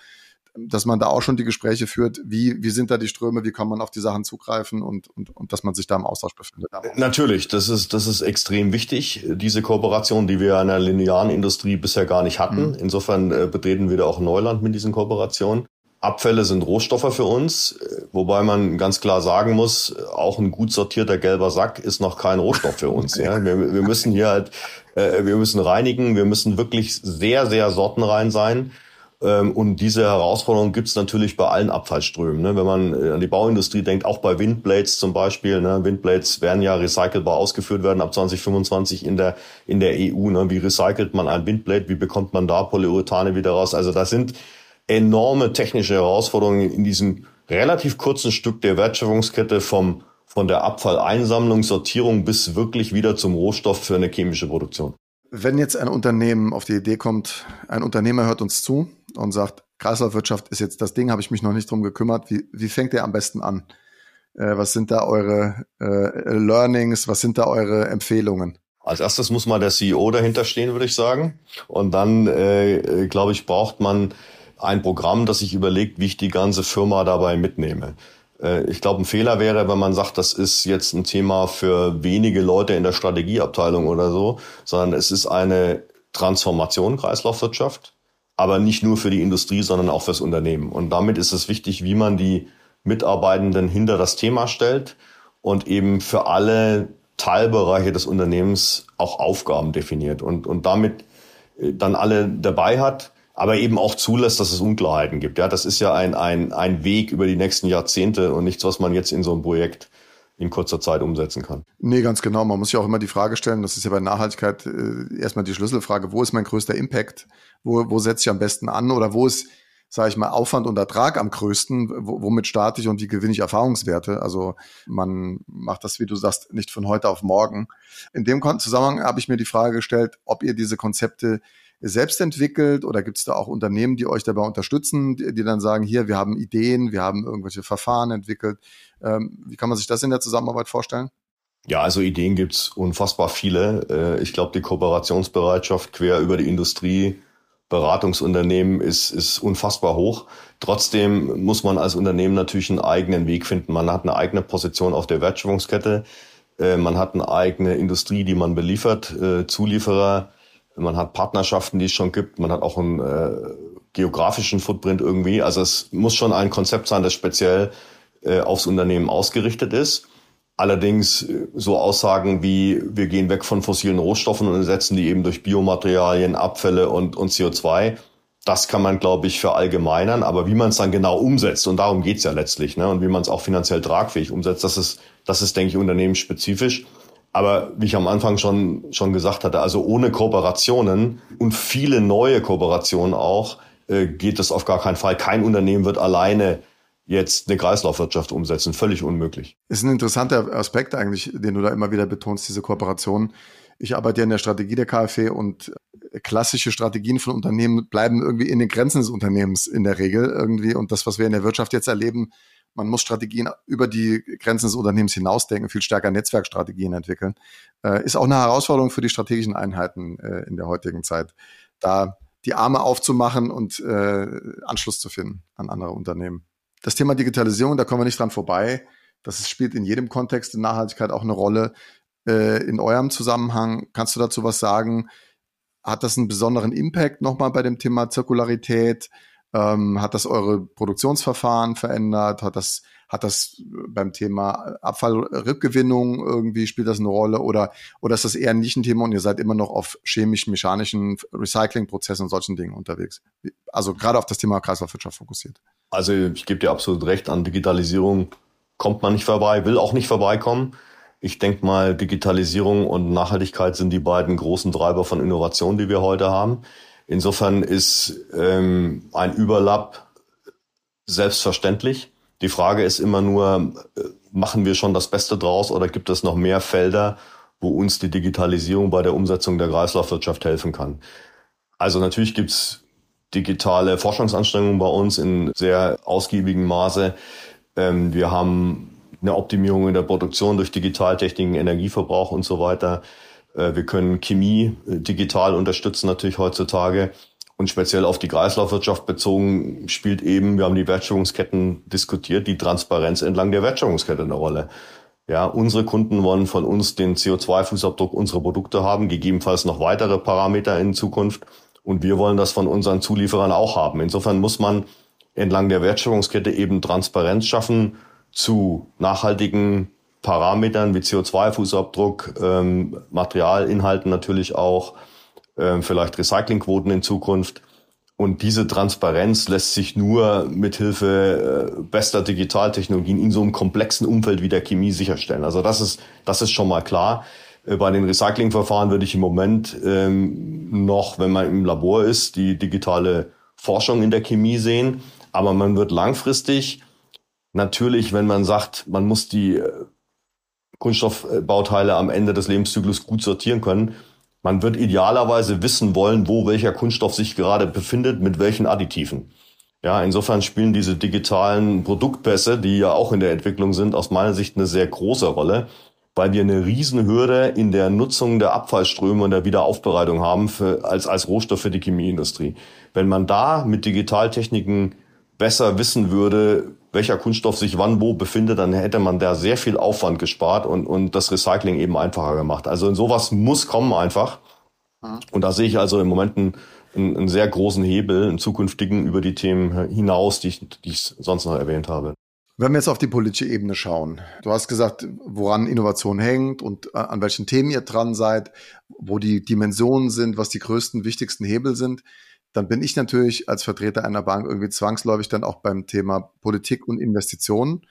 dass man da auch schon die Gespräche führt, wie, wie sind da die Ströme, wie kann man auf die Sachen zugreifen und, und, und dass man sich da im Austausch befindet. Natürlich, das ist, das ist extrem wichtig, diese Kooperation, die wir in der linearen Industrie bisher gar nicht hatten. Mhm. Insofern äh, betreten wir da auch Neuland mit diesen Kooperationen. Abfälle sind Rohstoffe für uns, äh, wobei man ganz klar sagen muss, auch ein gut sortierter gelber Sack ist noch kein Rohstoff für uns. ja. wir, wir müssen hier halt, äh, wir müssen reinigen, wir müssen wirklich sehr, sehr sortenrein sein. Ähm, und diese Herausforderung gibt es natürlich bei allen Abfallströmen. Ne? Wenn man äh, an die Bauindustrie denkt, auch bei Windblades zum Beispiel. Ne? Windblades werden ja recycelbar ausgeführt werden ab 2025 in der, in der EU. Ne? Wie recycelt man ein Windblade? Wie bekommt man da Polyurethane wieder raus? Also das sind enorme technische Herausforderungen in diesem relativ kurzen Stück der Wertschöpfungskette vom, von der Abfalleinsammlung, Sortierung bis wirklich wieder zum Rohstoff für eine chemische Produktion. Wenn jetzt ein Unternehmen auf die Idee kommt, ein Unternehmer hört uns zu und sagt, Kreislaufwirtschaft ist jetzt das Ding, habe ich mich noch nicht drum gekümmert. Wie, wie fängt ihr am besten an? Äh, was sind da eure äh, Learnings? Was sind da eure Empfehlungen? Als erstes muss mal der CEO dahinter stehen, würde ich sagen. Und dann, äh, glaube ich, braucht man ein Programm, das sich überlegt, wie ich die ganze Firma dabei mitnehme. Äh, ich glaube, ein Fehler wäre, wenn man sagt, das ist jetzt ein Thema für wenige Leute in der Strategieabteilung oder so, sondern es ist eine Transformation Kreislaufwirtschaft, aber nicht nur für die Industrie, sondern auch fürs Unternehmen. Und damit ist es wichtig, wie man die Mitarbeitenden hinter das Thema stellt und eben für alle Teilbereiche des Unternehmens auch Aufgaben definiert und, und damit äh, dann alle dabei hat aber eben auch zulässt, dass es Unklarheiten gibt. Ja, das ist ja ein, ein, ein Weg über die nächsten Jahrzehnte und nichts, was man jetzt in so einem Projekt in kurzer Zeit umsetzen kann. Nee, ganz genau. Man muss sich auch immer die Frage stellen, das ist ja bei Nachhaltigkeit äh, erstmal die Schlüsselfrage, wo ist mein größter Impact? Wo, wo setze ich am besten an? Oder wo ist, sage ich mal, Aufwand und Ertrag am größten? Wo, womit starte ich und wie gewinne ich Erfahrungswerte? Also man macht das, wie du sagst, nicht von heute auf morgen. In dem Zusammenhang habe ich mir die Frage gestellt, ob ihr diese Konzepte selbst entwickelt oder gibt es da auch Unternehmen, die euch dabei unterstützen, die, die, dann sagen, hier, wir haben Ideen, wir haben irgendwelche Verfahren entwickelt. Ähm, wie kann man sich das in der Zusammenarbeit vorstellen? Ja, also Ideen gibt's unfassbar viele. Äh, ich glaube, die Kooperationsbereitschaft quer über die Industrie, Beratungsunternehmen ist, ist unfassbar hoch. Trotzdem muss man als Unternehmen natürlich einen eigenen Weg finden. Man hat eine eigene Position auf der Wertschöpfungskette. Äh, man hat eine eigene Industrie, die man beliefert, äh, Zulieferer man hat Partnerschaften, die es schon gibt, man hat auch einen äh, geografischen Footprint irgendwie. Also es muss schon ein Konzept sein, das speziell äh, aufs Unternehmen ausgerichtet ist. Allerdings äh, so Aussagen wie, wir gehen weg von fossilen Rohstoffen und ersetzen die eben durch Biomaterialien, Abfälle und, und CO2. Das kann man, glaube ich, verallgemeinern. Aber wie man es dann genau umsetzt, und darum geht's ja letztlich, ne, und wie man es auch finanziell tragfähig umsetzt, das ist, das ist, denke ich, unternehmensspezifisch. Aber wie ich am Anfang schon, schon gesagt hatte, also ohne Kooperationen und viele neue Kooperationen auch, äh, geht es auf gar keinen Fall. Kein Unternehmen wird alleine jetzt eine Kreislaufwirtschaft umsetzen. Völlig unmöglich. Ist ein interessanter Aspekt eigentlich, den du da immer wieder betonst, diese Kooperation. Ich arbeite ja in der Strategie der KfW und klassische Strategien von Unternehmen bleiben irgendwie in den Grenzen des Unternehmens in der Regel irgendwie. Und das, was wir in der Wirtschaft jetzt erleben, man muss Strategien über die Grenzen des Unternehmens hinausdenken, viel stärker Netzwerkstrategien entwickeln. Äh, ist auch eine Herausforderung für die strategischen Einheiten äh, in der heutigen Zeit, da die Arme aufzumachen und äh, Anschluss zu finden an andere Unternehmen. Das Thema Digitalisierung, da kommen wir nicht dran vorbei. Das spielt in jedem Kontext in Nachhaltigkeit auch eine Rolle. Äh, in eurem Zusammenhang, kannst du dazu was sagen? hat das einen besonderen Impact nochmal bei dem Thema Zirkularität? Ähm, hat das eure Produktionsverfahren verändert? Hat das, hat das beim Thema Abfallrückgewinnung irgendwie spielt das eine Rolle? Oder, oder ist das eher ein Thema und ihr seid immer noch auf chemisch-mechanischen Recyclingprozessen und solchen Dingen unterwegs? Also gerade auf das Thema Kreislaufwirtschaft fokussiert. Also ich gebe dir absolut recht, an Digitalisierung kommt man nicht vorbei, will auch nicht vorbeikommen. Ich denke mal, Digitalisierung und Nachhaltigkeit sind die beiden großen Treiber von Innovation, die wir heute haben. Insofern ist ähm, ein Überlapp selbstverständlich. Die Frage ist immer nur, äh, machen wir schon das Beste draus oder gibt es noch mehr Felder, wo uns die Digitalisierung bei der Umsetzung der Kreislaufwirtschaft helfen kann? Also natürlich gibt's digitale Forschungsanstrengungen bei uns in sehr ausgiebigem Maße. Ähm, wir haben eine Optimierung in der Produktion durch Digitaltechniken, Energieverbrauch und so weiter. Äh, wir können Chemie äh, digital unterstützen natürlich heutzutage. Und speziell auf die Kreislaufwirtschaft bezogen spielt eben, wir haben die Wertschöpfungsketten diskutiert, die Transparenz entlang der Wertschöpfungskette eine Rolle. Ja, unsere Kunden wollen von uns den CO2-Fußabdruck unserer Produkte haben, gegebenenfalls noch weitere Parameter in Zukunft. Und wir wollen das von unseren Zulieferern auch haben. Insofern muss man entlang der Wertschöpfungskette eben Transparenz schaffen zu nachhaltigen Parametern wie CO2-Fußabdruck, ähm, Materialinhalten natürlich auch, ähm, vielleicht Recyclingquoten in Zukunft. Und diese Transparenz lässt sich nur mit Hilfe äh, bester Digitaltechnologien in so einem komplexen Umfeld wie der Chemie sicherstellen. Also das ist, das ist schon mal klar. Äh, bei den Recyclingverfahren würde ich im Moment ähm, noch, wenn man im Labor ist, die digitale Forschung in der Chemie sehen. Aber man wird langfristig natürlich, wenn man sagt, man muss die äh, Kunststoffbauteile am Ende des Lebenszyklus gut sortieren können, man wird idealerweise wissen wollen, wo welcher Kunststoff sich gerade befindet, mit welchen Additiven. Ja, insofern spielen diese digitalen Produktpässe, die ja auch in der Entwicklung sind, aus meiner Sicht eine sehr große Rolle, weil wir eine Riesenhürde in der Nutzung der Abfallströme und der Wiederaufbereitung haben für, als, als Rohstoff für die Chemieindustrie. Wenn man da mit Digitaltechniken besser wissen würde, welcher Kunststoff sich wann wo befindet, dann hätte man da sehr viel Aufwand gespart und, und das Recycling eben einfacher gemacht. Also in sowas muss kommen einfach. Mhm. Und da sehe ich also im Moment einen, einen sehr großen Hebel, einen zukünftigen über die Themen hinaus, die ich, die ich sonst noch erwähnt habe. Wenn wir jetzt auf die politische Ebene schauen, du hast gesagt, woran Innovation hängt und äh, an welchen Themen ihr dran seid, wo die Dimensionen sind, was die größten, wichtigsten Hebel sind dann bin ich natürlich als Vertreter einer Bank irgendwie zwangsläufig dann auch beim Thema Politik und Investitionen.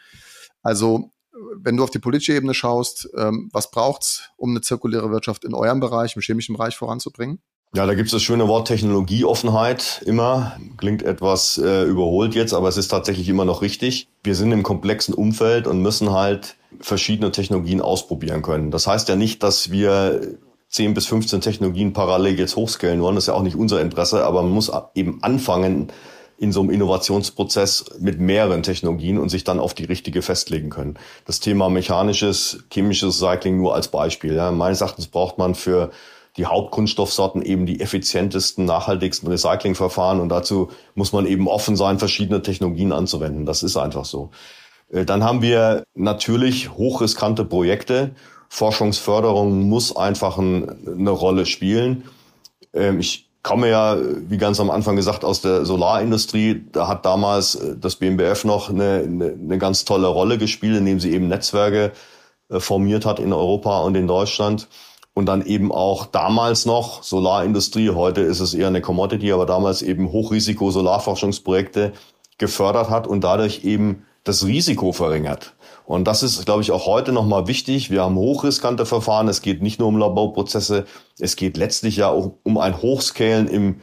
Also wenn du auf die politische Ebene schaust, ähm, was braucht's, um eine zirkuläre Wirtschaft in eurem Bereich, im chemischen Bereich voranzubringen? Ja, da gibt es das schöne Wort Technologieoffenheit immer. Klingt etwas äh, überholt jetzt, aber es ist tatsächlich immer noch richtig. Wir sind im komplexen Umfeld und müssen halt verschiedene Technologien ausprobieren können. Das heißt ja nicht, dass wir 10 bis 15 Technologien parallel jetzt hochscalen wollen. Das ist ja auch nicht unser Interesse, aber man muss eben anfangen in so einem Innovationsprozess mit mehreren Technologien und sich dann auf die richtige festlegen können. Das Thema mechanisches, chemisches Recycling nur als Beispiel. Ja. Meines Erachtens braucht man für die Hauptkunststoffsorten eben die effizientesten, nachhaltigsten Recyclingverfahren und dazu muss man eben offen sein, verschiedene Technologien anzuwenden. Das ist einfach so. Äh, dann haben wir natürlich hochriskante Projekte Forschungsförderung muss einfach ein, eine Rolle spielen. Ähm, ich komme ja, wie ganz am Anfang gesagt, aus der Solarindustrie. Da hat damals äh, das BMBF noch eine, eine, eine ganz tolle Rolle gespielt, indem sie eben Netzwerke äh, formiert hat in Europa und in Deutschland. Und dann eben auch damals noch Solarindustrie, heute ist es eher eine Commodity, aber damals eben Hochrisiko Solarforschungsprojekte gefördert hat und dadurch eben das Risiko verringert. Und das ist, glaube ich, auch heute nochmal wichtig. Wir haben hochriskante Verfahren. Es geht nicht nur um Laborprozesse. Es geht letztlich ja auch um ein Hochscalen im,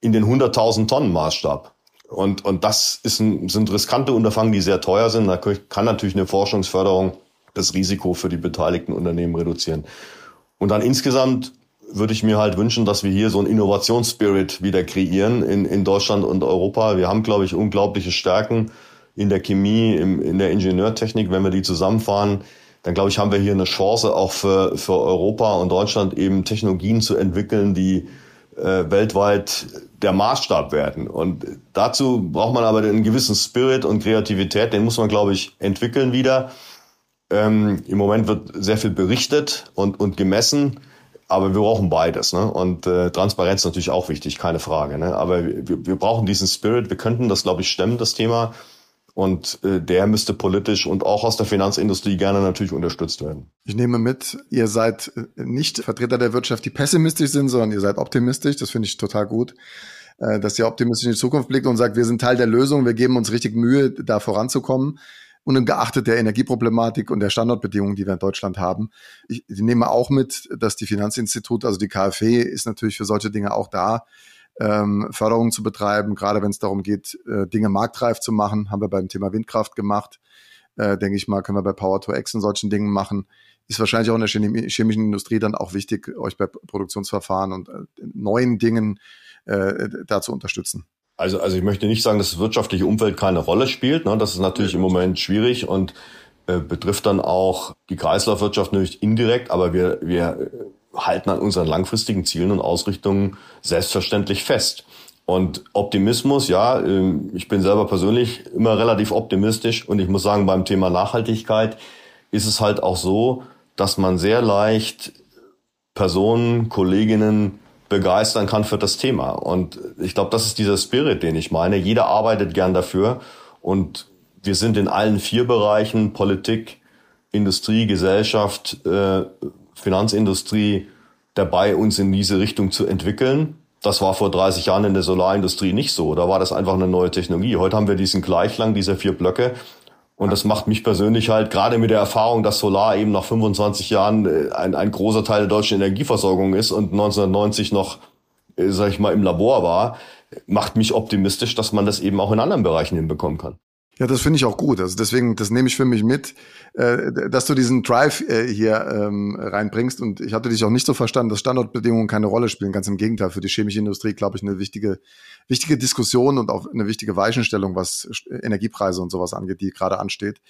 in den 100.000 Tonnen Maßstab. Und, und das ist ein, sind riskante Unterfangen, die sehr teuer sind. Da kann natürlich eine Forschungsförderung das Risiko für die beteiligten Unternehmen reduzieren. Und dann insgesamt würde ich mir halt wünschen, dass wir hier so einen Innovationsspirit wieder kreieren in, in Deutschland und Europa. Wir haben, glaube ich, unglaubliche Stärken in der Chemie, im, in der Ingenieurtechnik, wenn wir die zusammenfahren, dann glaube ich, haben wir hier eine Chance auch für, für Europa und Deutschland eben Technologien zu entwickeln, die äh, weltweit der Maßstab werden. Und dazu braucht man aber einen gewissen Spirit und Kreativität, den muss man, glaube ich, entwickeln wieder. Ähm, Im Moment wird sehr viel berichtet und, und gemessen, aber wir brauchen beides. Ne? Und äh, Transparenz ist natürlich auch wichtig, keine Frage. Ne? Aber wir, wir brauchen diesen Spirit. Wir könnten das, glaube ich, stemmen, das Thema. Und äh, der müsste politisch und auch aus der Finanzindustrie gerne natürlich unterstützt werden. Ich nehme mit, ihr seid äh, nicht Vertreter der Wirtschaft, die pessimistisch sind, sondern ihr seid optimistisch. Das finde ich total gut, äh, dass ihr optimistisch in die Zukunft blickt und sagt, wir sind Teil der Lösung, wir geben uns richtig Mühe, da voranzukommen. Und geachtet der Energieproblematik und der Standortbedingungen, die wir in Deutschland haben. Ich, ich nehme auch mit, dass die Finanzinstitute, also die KfW, ist natürlich für solche Dinge auch da, ähm, Förderung zu betreiben, gerade wenn es darum geht, äh, Dinge marktreif zu machen, haben wir beim Thema Windkraft gemacht. Äh, denke ich mal, können wir bei Power to X und solchen Dingen machen. Ist wahrscheinlich auch in der chemischen Industrie dann auch wichtig, euch bei Produktionsverfahren und äh, neuen Dingen äh, da zu unterstützen. Also, also ich möchte nicht sagen, dass das wirtschaftliche Umfeld keine Rolle spielt. Ne? Das ist natürlich im Moment schwierig und äh, betrifft dann auch die Kreislaufwirtschaft natürlich indirekt, aber wir, wir halten an unseren langfristigen Zielen und Ausrichtungen selbstverständlich fest. Und Optimismus, ja, ähm, ich bin selber persönlich immer relativ optimistisch und ich muss sagen, beim Thema Nachhaltigkeit ist es halt auch so, dass man sehr leicht Personen, Kolleginnen begeistern kann für das Thema. Und ich glaube, das ist dieser Spirit, den ich meine. Jeder arbeitet gern dafür und wir sind in allen vier Bereichen Politik, Industrie, Gesellschaft, äh, Finanzindustrie dabei, uns in diese Richtung zu entwickeln. Das war vor 30 Jahren in der Solarindustrie nicht so. Da war das einfach eine neue Technologie. Heute haben wir diesen Gleichklang dieser vier Blöcke. Und das macht mich persönlich halt, gerade mit der Erfahrung, dass Solar eben nach 25 Jahren äh, ein, ein großer Teil der deutschen Energieversorgung ist und 1990 noch, äh, sag ich mal, im Labor war, macht mich optimistisch, dass man das eben auch in anderen Bereichen hinbekommen kann. Ja, das finde ich auch gut. Also deswegen, das nehme ich für mich mit, äh, dass du diesen Drive äh, hier ähm, reinbringst. Und ich hatte dich auch nicht so verstanden, dass Standortbedingungen keine Rolle spielen. Ganz im Gegenteil, für die chemische Industrie, glaube ich, eine wichtige, wichtige Diskussion und auch eine wichtige Weichenstellung, was Energiepreise und sowas angeht, die gerade ansteht.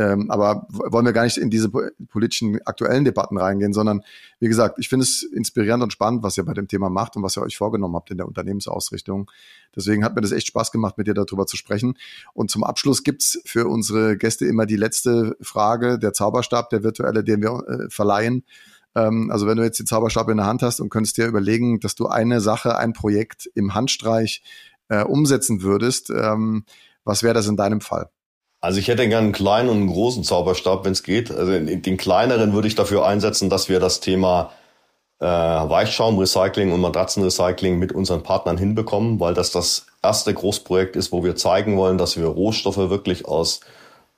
Ähm, aber wollen wir gar nicht in diese politischen aktuellen Debatten reingehen, sondern wie gesagt, ich finde es inspirierend und spannend, was ihr bei dem Thema macht und was ihr euch vorgenommen habt in der Unternehmensausrichtung. Deswegen hat mir das echt Spaß gemacht, mit dir darüber zu sprechen. Und zum Abschluss gibt's für unsere Gäste immer die letzte Frage, der Zauberstab, der virtuelle, den wir äh, verleihen. Ähm, also wenn du jetzt den Zauberstab in der Hand hast und könntest dir überlegen, dass du eine Sache, ein Projekt im Handstreich äh, umsetzen würdest, ähm, was wäre das in deinem Fall? Also ich hätte gerne einen kleinen und einen großen Zauberstab, wenn es geht. Also den kleineren würde ich dafür einsetzen, dass wir das Thema äh, Weichschaumrecycling und Matratzenrecycling mit unseren Partnern hinbekommen, weil das das erste Großprojekt ist, wo wir zeigen wollen, dass wir Rohstoffe wirklich aus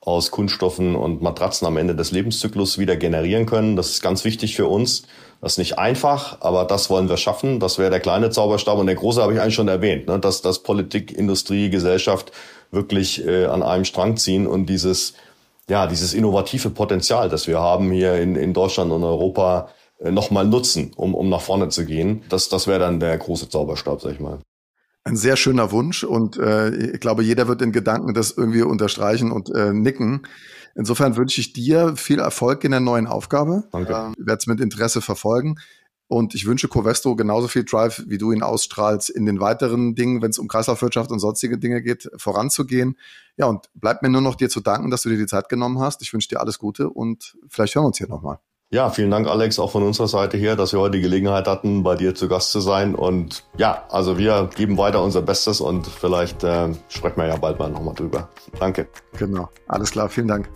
aus Kunststoffen und Matratzen am Ende des Lebenszyklus wieder generieren können. Das ist ganz wichtig für uns. Das ist nicht einfach, aber das wollen wir schaffen. Das wäre der kleine Zauberstab und der große habe ich eigentlich schon erwähnt, ne? dass, dass Politik, Industrie, Gesellschaft wirklich äh, an einem Strang ziehen und dieses, ja, dieses innovative Potenzial, das wir haben hier in, in Deutschland und Europa, äh, nochmal nutzen, um, um nach vorne zu gehen. Das, das wäre dann der große Zauberstab, sag ich mal. Ein sehr schöner Wunsch und äh, ich glaube, jeder wird in Gedanken das irgendwie unterstreichen und äh, nicken. Insofern wünsche ich dir viel Erfolg in der neuen Aufgabe. Danke. Ähm, werde es mit Interesse verfolgen. Und ich wünsche Covestro genauso viel Drive, wie du ihn ausstrahlst, in den weiteren Dingen, wenn es um Kreislaufwirtschaft und sonstige Dinge geht, voranzugehen. Ja, und bleibt mir nur noch dir zu danken, dass du dir die Zeit genommen hast. Ich wünsche dir alles Gute und vielleicht hören wir uns hier nochmal. Ja, vielen Dank, Alex, auch von unserer Seite her, dass wir heute die Gelegenheit hatten, bei dir zu Gast zu sein. Und ja, also wir geben weiter unser Bestes und vielleicht äh, sprechen wir ja bald mal nochmal drüber. Danke. Genau, alles klar, vielen Dank.